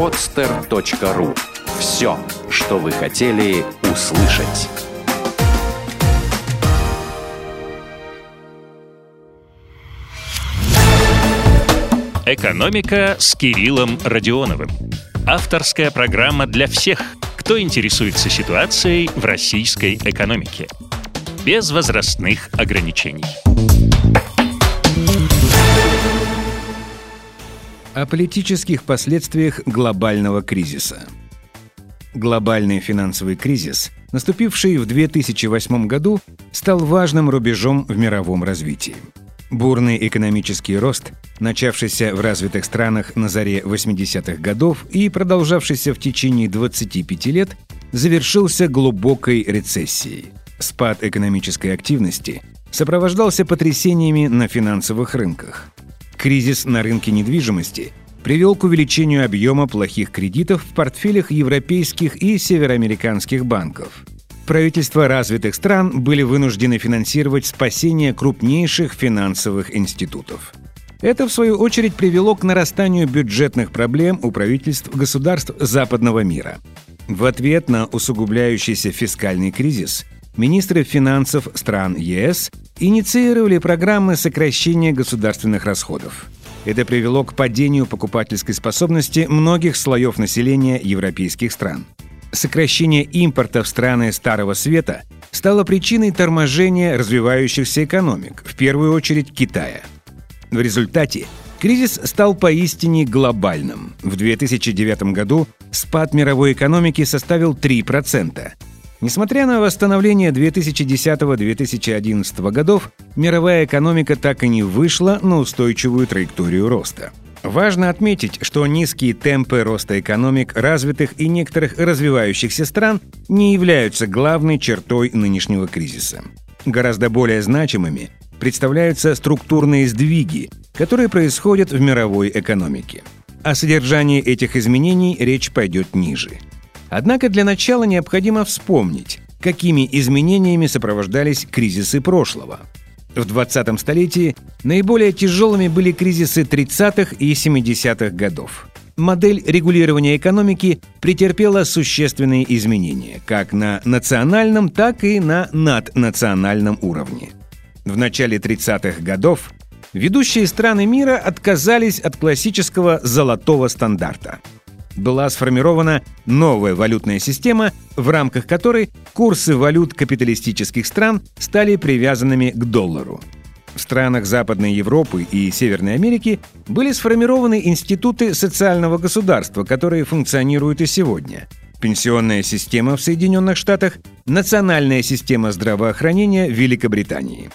podster.ru. Все, что вы хотели услышать. «Экономика» с Кириллом Родионовым. Авторская программа для всех, кто интересуется ситуацией в российской экономике. Без возрастных ограничений. О политических последствиях глобального кризиса. Глобальный финансовый кризис, наступивший в 2008 году, стал важным рубежом в мировом развитии. Бурный экономический рост, начавшийся в развитых странах на заре 80-х годов и продолжавшийся в течение 25 лет, завершился глубокой рецессией. Спад экономической активности сопровождался потрясениями на финансовых рынках. Кризис на рынке недвижимости привел к увеличению объема плохих кредитов в портфелях европейских и североамериканских банков – правительства развитых стран были вынуждены финансировать спасение крупнейших финансовых институтов. Это, в свою очередь, привело к нарастанию бюджетных проблем у правительств государств западного мира. В ответ на усугубляющийся фискальный кризис министры финансов стран ЕС инициировали программы сокращения государственных расходов. Это привело к падению покупательской способности многих слоев населения европейских стран – сокращение импорта в страны Старого Света стало причиной торможения развивающихся экономик, в первую очередь Китая. В результате кризис стал поистине глобальным. В 2009 году спад мировой экономики составил 3%. Несмотря на восстановление 2010-2011 годов, мировая экономика так и не вышла на устойчивую траекторию роста – Важно отметить, что низкие темпы роста экономик развитых и некоторых развивающихся стран не являются главной чертой нынешнего кризиса. Гораздо более значимыми представляются структурные сдвиги, которые происходят в мировой экономике. О содержании этих изменений речь пойдет ниже. Однако для начала необходимо вспомнить, какими изменениями сопровождались кризисы прошлого – в 20-м столетии наиболее тяжелыми были кризисы 30-х и 70-х годов. Модель регулирования экономики претерпела существенные изменения как на национальном, так и на наднациональном уровне. В начале 30-х годов ведущие страны мира отказались от классического золотого стандарта – была сформирована новая валютная система, в рамках которой курсы валют капиталистических стран стали привязанными к доллару. В странах Западной Европы и Северной Америки были сформированы институты социального государства, которые функционируют и сегодня. Пенсионная система в Соединенных Штатах, национальная система здравоохранения в Великобритании.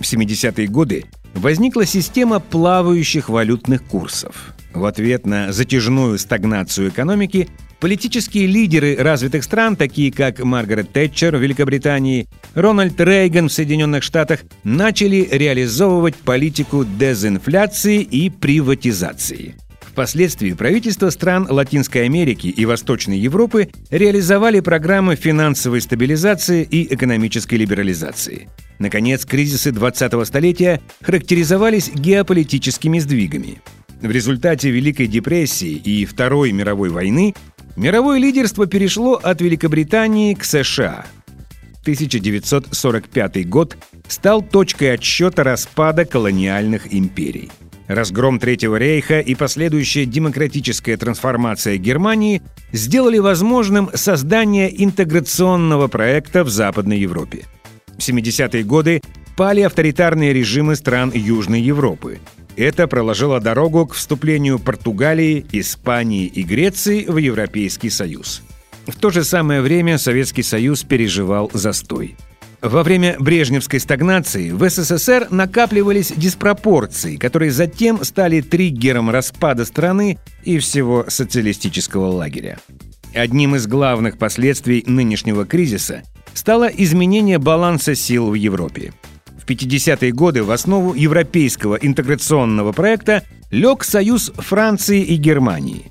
В 70-е годы возникла система плавающих валютных курсов. В ответ на затяжную стагнацию экономики политические лидеры развитых стран, такие как Маргарет Тэтчер в Великобритании, Рональд Рейган в Соединенных Штатах, начали реализовывать политику дезинфляции и приватизации. Впоследствии правительства стран Латинской Америки и Восточной Европы реализовали программы финансовой стабилизации и экономической либерализации. Наконец, кризисы 20-го столетия характеризовались геополитическими сдвигами. В результате Великой депрессии и Второй мировой войны мировое лидерство перешло от Великобритании к США. 1945 год стал точкой отсчета распада колониальных империй. Разгром Третьего рейха и последующая демократическая трансформация Германии сделали возможным создание интеграционного проекта в Западной Европе. В 70-е годы пали авторитарные режимы стран Южной Европы. Это проложило дорогу к вступлению Португалии, Испании и Греции в Европейский Союз. В то же самое время Советский Союз переживал застой. Во время брежневской стагнации в СССР накапливались диспропорции, которые затем стали триггером распада страны и всего социалистического лагеря. Одним из главных последствий нынешнего кризиса стало изменение баланса сил в Европе – в 50-е годы в основу европейского интеграционного проекта лег союз Франции и Германии.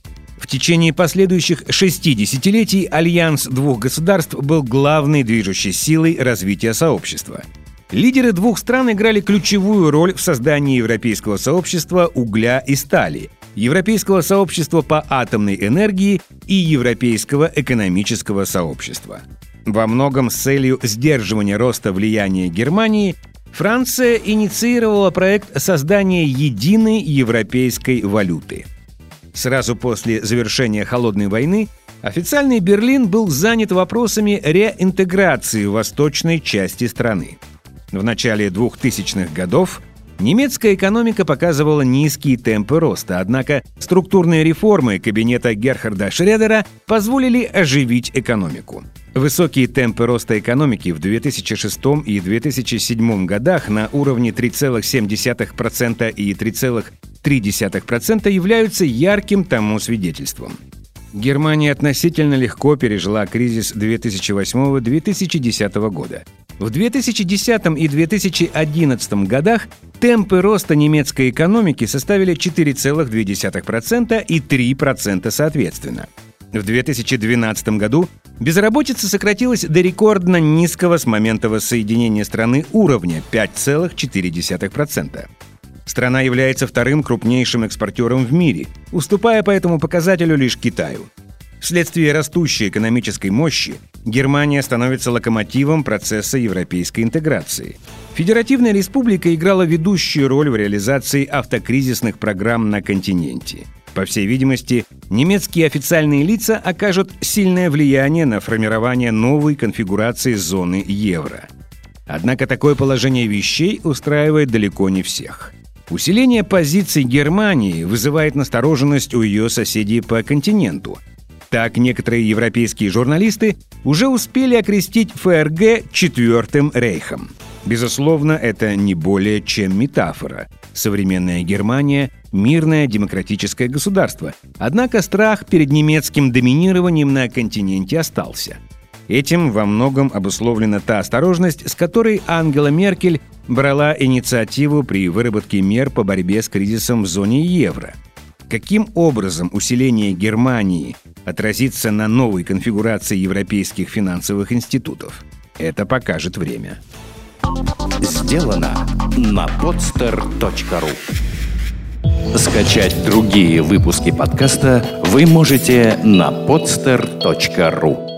Течение последующих шести десятилетий альянс двух государств был главной движущей силой развития сообщества. Лидеры двух стран играли ключевую роль в создании европейского сообщества угля и стали, Европейского сообщества по атомной энергии и Европейского экономического сообщества. Во многом с целью сдерживания роста влияния Германии Франция инициировала проект создания единой европейской валюты. Сразу после завершения Холодной войны официальный Берлин был занят вопросами реинтеграции восточной части страны. В начале 2000-х годов Немецкая экономика показывала низкие темпы роста, однако структурные реформы кабинета Герхарда Шредера позволили оживить экономику. Высокие темпы роста экономики в 2006 и 2007 годах на уровне 3,7% и 3,3% являются ярким тому свидетельством. Германия относительно легко пережила кризис 2008-2010 года. В 2010 и 2011 годах темпы роста немецкой экономики составили 4,2% и 3% соответственно. В 2012 году безработица сократилась до рекордно низкого с момента воссоединения страны уровня 5,4%. Страна является вторым крупнейшим экспортером в мире, уступая по этому показателю лишь Китаю. Вследствие растущей экономической мощи Германия становится локомотивом процесса европейской интеграции. Федеративная республика играла ведущую роль в реализации автокризисных программ на континенте. По всей видимости, немецкие официальные лица окажут сильное влияние на формирование новой конфигурации зоны евро. Однако такое положение вещей устраивает далеко не всех – Усиление позиций Германии вызывает настороженность у ее соседей по континенту. Так, некоторые европейские журналисты уже успели окрестить ФРГ «четвертым рейхом». Безусловно, это не более чем метафора. Современная Германия – мирное демократическое государство. Однако страх перед немецким доминированием на континенте остался. Этим во многом обусловлена та осторожность, с которой Ангела Меркель брала инициативу при выработке мер по борьбе с кризисом в зоне евро. Каким образом усиление Германии отразится на новой конфигурации европейских финансовых институтов? Это покажет время. Сделано на podster.ru Скачать другие выпуски подкаста вы можете на podster.ru